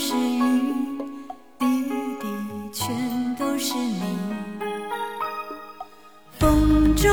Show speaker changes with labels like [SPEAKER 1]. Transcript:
[SPEAKER 1] 是雨滴滴全都是你。风中